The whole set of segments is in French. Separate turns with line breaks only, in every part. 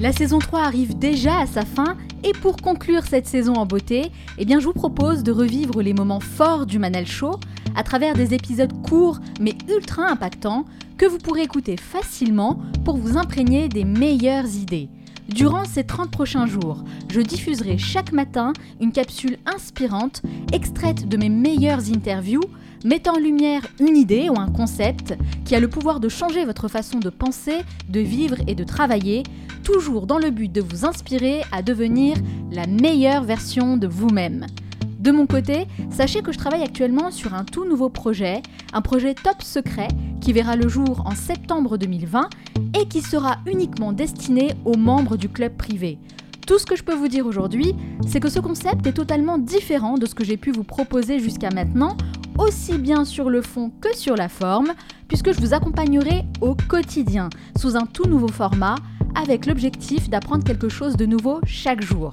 La saison 3 arrive déjà à sa fin et pour conclure cette saison en beauté, eh je vous propose de revivre les moments forts du Manal Show à travers des épisodes courts mais ultra impactants que vous pourrez écouter facilement pour vous imprégner des meilleures idées. Durant ces 30 prochains jours, je diffuserai chaque matin une capsule inspirante extraite de mes meilleures interviews mettant en lumière une idée ou un concept qui a le pouvoir de changer votre façon de penser, de vivre et de travailler, toujours dans le but de vous inspirer à devenir la meilleure version de vous-même. De mon côté, sachez que je travaille actuellement sur un tout nouveau projet, un projet top secret qui verra le jour en septembre 2020 et qui sera uniquement destiné aux membres du club privé. Tout ce que je peux vous dire aujourd'hui, c'est que ce concept est totalement différent de ce que j'ai pu vous proposer jusqu'à maintenant aussi bien sur le fond que sur la forme, puisque je vous accompagnerai au quotidien sous un tout nouveau format avec l'objectif d'apprendre quelque chose de nouveau chaque jour.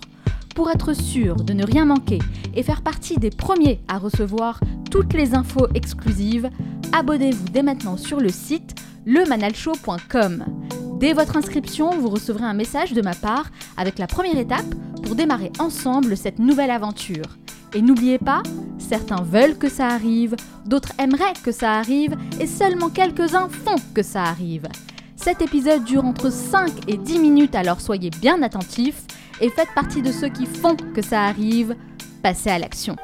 Pour être sûr de ne rien manquer et faire partie des premiers à recevoir toutes les infos exclusives, abonnez-vous dès maintenant sur le site lemanalshow.com. Dès votre inscription, vous recevrez un message de ma part avec la première étape pour démarrer ensemble cette nouvelle aventure. Et n'oubliez pas, certains veulent que ça arrive, d'autres aimeraient que ça arrive, et seulement quelques-uns font que ça arrive. Cet épisode dure entre 5 et 10 minutes, alors soyez bien attentifs et faites partie de ceux qui font que ça arrive. Passez à l'action.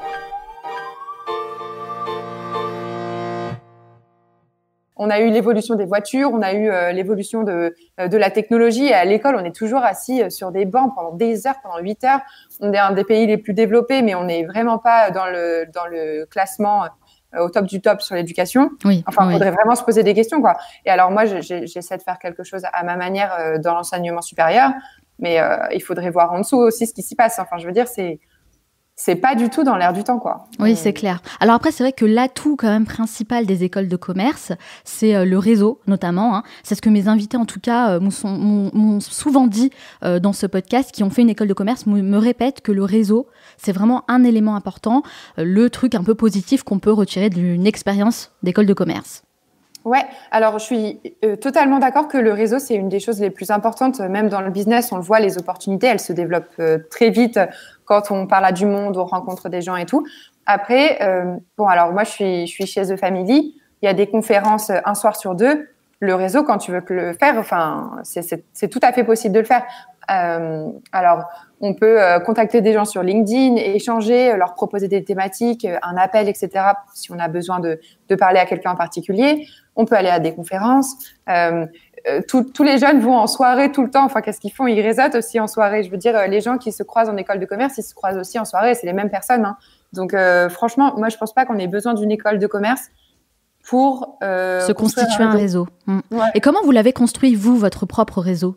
On a eu l'évolution des voitures, on a eu euh, l'évolution de, euh, de la technologie. Et à l'école, on est toujours assis euh, sur des bancs pendant des heures, pendant 8 heures. On est un des pays les plus développés, mais on n'est vraiment pas dans le, dans le classement au top du top sur l'éducation.
Oui,
enfin,
il
faudrait vraiment se poser des questions, quoi. Et alors, moi, j'essaie de faire quelque chose à ma manière dans l'enseignement supérieur, mais il faudrait voir en dessous aussi ce qui s'y passe. Enfin, je veux dire, c'est c'est pas du tout dans l'air du temps, quoi.
Oui, c'est clair. Alors après, c'est vrai que l'atout quand même principal des écoles de commerce, c'est euh, le réseau, notamment. Hein. C'est ce que mes invités, en tout cas, euh, m'ont souvent dit euh, dans ce podcast, qui ont fait une école de commerce, me répètent que le réseau, c'est vraiment un élément important, le truc un peu positif qu'on peut retirer d'une expérience d'école de commerce.
Ouais, alors je suis totalement d'accord que le réseau, c'est une des choses les plus importantes, même dans le business, on le voit, les opportunités, elles se développent très vite quand on parle à du monde, on rencontre des gens et tout. Après, euh, bon, alors moi, je suis, je suis chez The Family. Il y a des conférences euh, un soir sur deux. Le réseau, quand tu veux le faire, enfin, c'est tout à fait possible de le faire. Euh, alors, on peut contacter des gens sur LinkedIn, échanger, leur proposer des thématiques, un appel, etc. Si on a besoin de, de parler à quelqu'un en particulier, on peut aller à des conférences. Euh, tous les jeunes vont en soirée tout le temps. Enfin, qu'est-ce qu'ils font? Ils réseautent aussi en soirée. Je veux dire, euh, les gens qui se croisent en école de commerce, ils se croisent aussi en soirée. C'est les mêmes personnes. Hein. Donc, euh, franchement, moi, je pense pas qu'on ait besoin d'une école de commerce pour
se constituer un réseau. Mm. Et comment vous l'avez construit vous, votre propre réseau?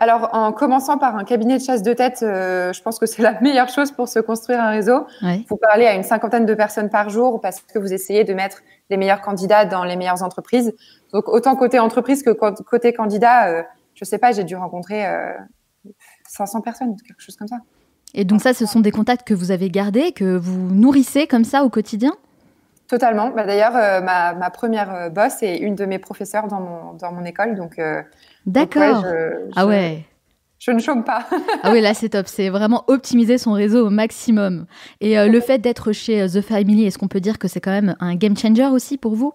Alors, en commençant par un cabinet de chasse de tête, je pense que c'est la meilleure chose pour se construire un réseau. Vous parlez à une cinquantaine de personnes par jour parce que vous essayez de mettre les meilleurs candidats dans les meilleures entreprises. Donc autant côté entreprise que côté candidat, euh, je sais pas, j'ai dû rencontrer 500 euh, personnes, quelque chose comme ça.
Et donc ça, ce sont des contacts que vous avez gardés, que vous nourrissez comme ça au quotidien?
Totalement. Bah, D'ailleurs, euh, ma, ma, première boss est une de mes professeurs dans mon, dans mon école. Donc,
D'accord. ah ouais.
Je ne chôme pas.
ah oui, là c'est top. C'est vraiment optimiser son réseau au maximum. Et le fait d'être chez The Family, est-ce qu'on peut dire que c'est quand même un game changer aussi pour vous?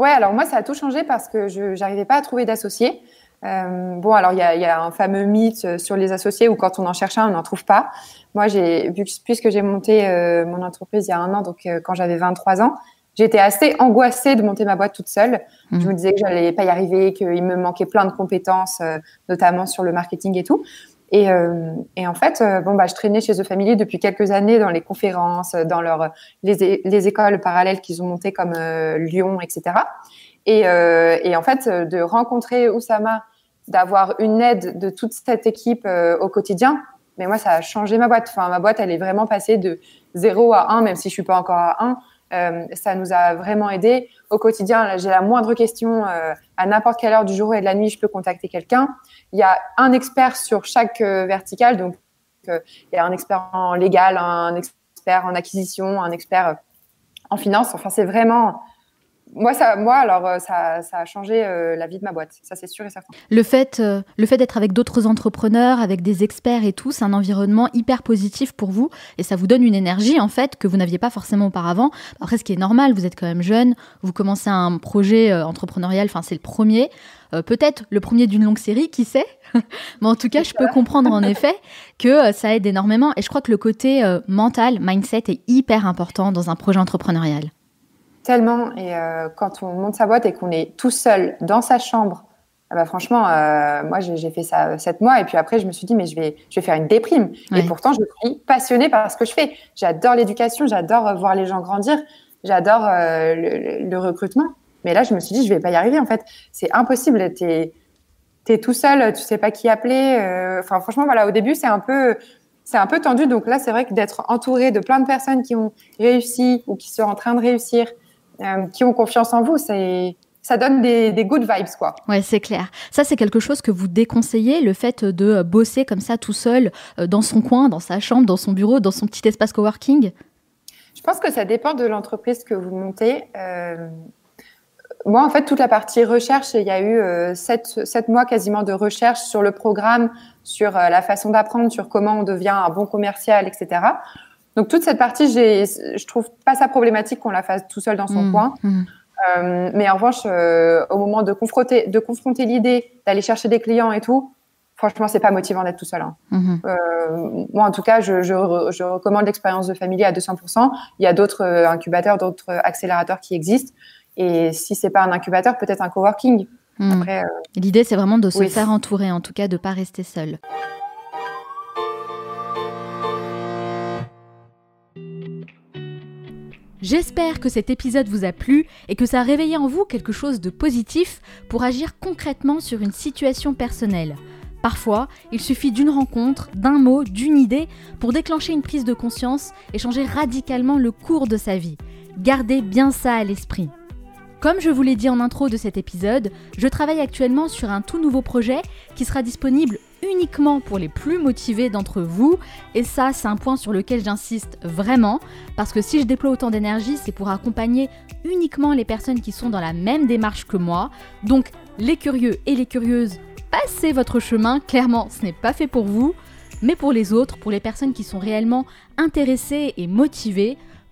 Ouais, alors moi, ça a tout changé parce que je n'arrivais pas à trouver d'associés. Euh, bon, alors il y a, y a, un fameux mythe euh, sur les associés où quand on en cherche un, on n'en trouve pas. Moi, j'ai puisque j'ai monté euh, mon entreprise il y a un an, donc euh, quand j'avais 23 ans, j'étais assez angoissée de monter ma boîte toute seule. Mmh. Je me disais que j'allais pas y arriver, qu'il me manquait plein de compétences, notamment sur le marketing et tout. Et, euh, et, en fait, euh, bon, bah, je traînais chez The Family depuis quelques années dans les conférences, dans leur, les, les écoles parallèles qu'ils ont montées comme euh, Lyon, etc. Et, euh, et, en fait, de rencontrer Oussama, d'avoir une aide de toute cette équipe au quotidien, mais moi, ça a changé ma boîte. Enfin, ma boîte, elle est vraiment passée de 0 à 1, même si je suis pas encore à 1. Euh, ça nous a vraiment aidé. Au quotidien, j'ai la moindre question, euh, à n'importe quelle heure du jour et de la nuit, je peux contacter quelqu'un. Il y a un expert sur chaque euh, verticale, donc il y a un expert en légal, un expert en acquisition, un expert en finance. Enfin, c'est vraiment, moi, ça, moi, alors, euh, ça, ça a changé euh, la vie de ma boîte. Ça, c'est sûr et certain.
Le fait, euh, le fait d'être avec d'autres entrepreneurs, avec des experts et tout, c'est un environnement hyper positif pour vous et ça vous donne une énergie, en fait, que vous n'aviez pas forcément auparavant. Après, ce qui est normal, vous êtes quand même jeune, vous commencez un projet entrepreneurial, enfin, c'est le premier. Peut-être le premier d'une longue série, qui sait? Mais en tout cas, je peux comprendre en effet que ça aide énormément. Et je crois que le côté mental, mindset, est hyper important dans un projet entrepreneurial.
Tellement. Et euh, quand on monte sa boîte et qu'on est tout seul dans sa chambre, ah bah franchement, euh, moi j'ai fait ça sept mois et puis après je me suis dit mais je vais je vais faire une déprime. Et pourtant je suis passionnée par ce que je fais. J'adore l'éducation, j'adore voir les gens grandir, j'adore euh, le, recrutement. Mais là je me suis dit je vais pas y arriver en fait. C'est impossible. T'es es tout seul, tu sais pas qui appeler. Enfin franchement voilà au début c'est un peu c'est un peu tendu. Donc là c'est vrai que d'être entouré de plein de personnes qui ont réussi ou qui sont en train de réussir euh, qui ont confiance en vous. C'est ça donne des, good vibes, quoi.
Ouais, c'est clair. Ça, c'est quelque chose que vous déconseillez, le fait de bosser comme ça tout seul euh, dans son coin, dans sa chambre, dans son bureau, dans son petit espace coworking?
Je pense que ça dépend de l'entreprise que vous montez. Euh, moi, en fait, toute la partie recherche, il y a eu sept, sept, mois quasiment de recherche sur le programme, sur la façon d'apprendre, sur comment on devient un bon commercial, etc. Donc toute cette partie, je trouve pas ça problématique qu'on la fasse tout seul dans son mmh, coin. Mmh. Euh, mais en revanche, euh, au moment de confronter, de confronter l'idée d'aller chercher des clients et tout, franchement, c'est pas motivant d'être tout seul. Hein. Mmh. Euh, moi, en tout cas, je, je, je recommande l'expérience de famille à 200%. Il y a d'autres incubateurs, d'autres accélérateurs qui existent. Et si c'est pas un incubateur, peut-être un coworking.
L'idée, c'est vraiment de se faire entourer, en tout cas, de pas rester seul. J'espère que cet épisode vous a plu et que ça a réveillé en vous quelque chose de positif pour agir concrètement sur une situation personnelle. Parfois, il suffit d'une rencontre, d'un mot, d'une idée pour déclencher une prise de conscience et changer radicalement le cours de sa vie. Gardez bien ça à l'esprit. Comme je vous l'ai dit en intro de cet épisode, je travaille actuellement sur un tout nouveau projet qui sera disponible uniquement pour les plus motivés d'entre vous. Et ça, c'est un point sur lequel j'insiste vraiment, parce que si je déploie autant d'énergie, c'est pour accompagner uniquement les personnes qui sont dans la même démarche que moi. Donc, les curieux et les curieuses, passez votre chemin, clairement, ce n'est pas fait pour vous. Mais pour les autres, pour les personnes qui sont réellement intéressées et motivées,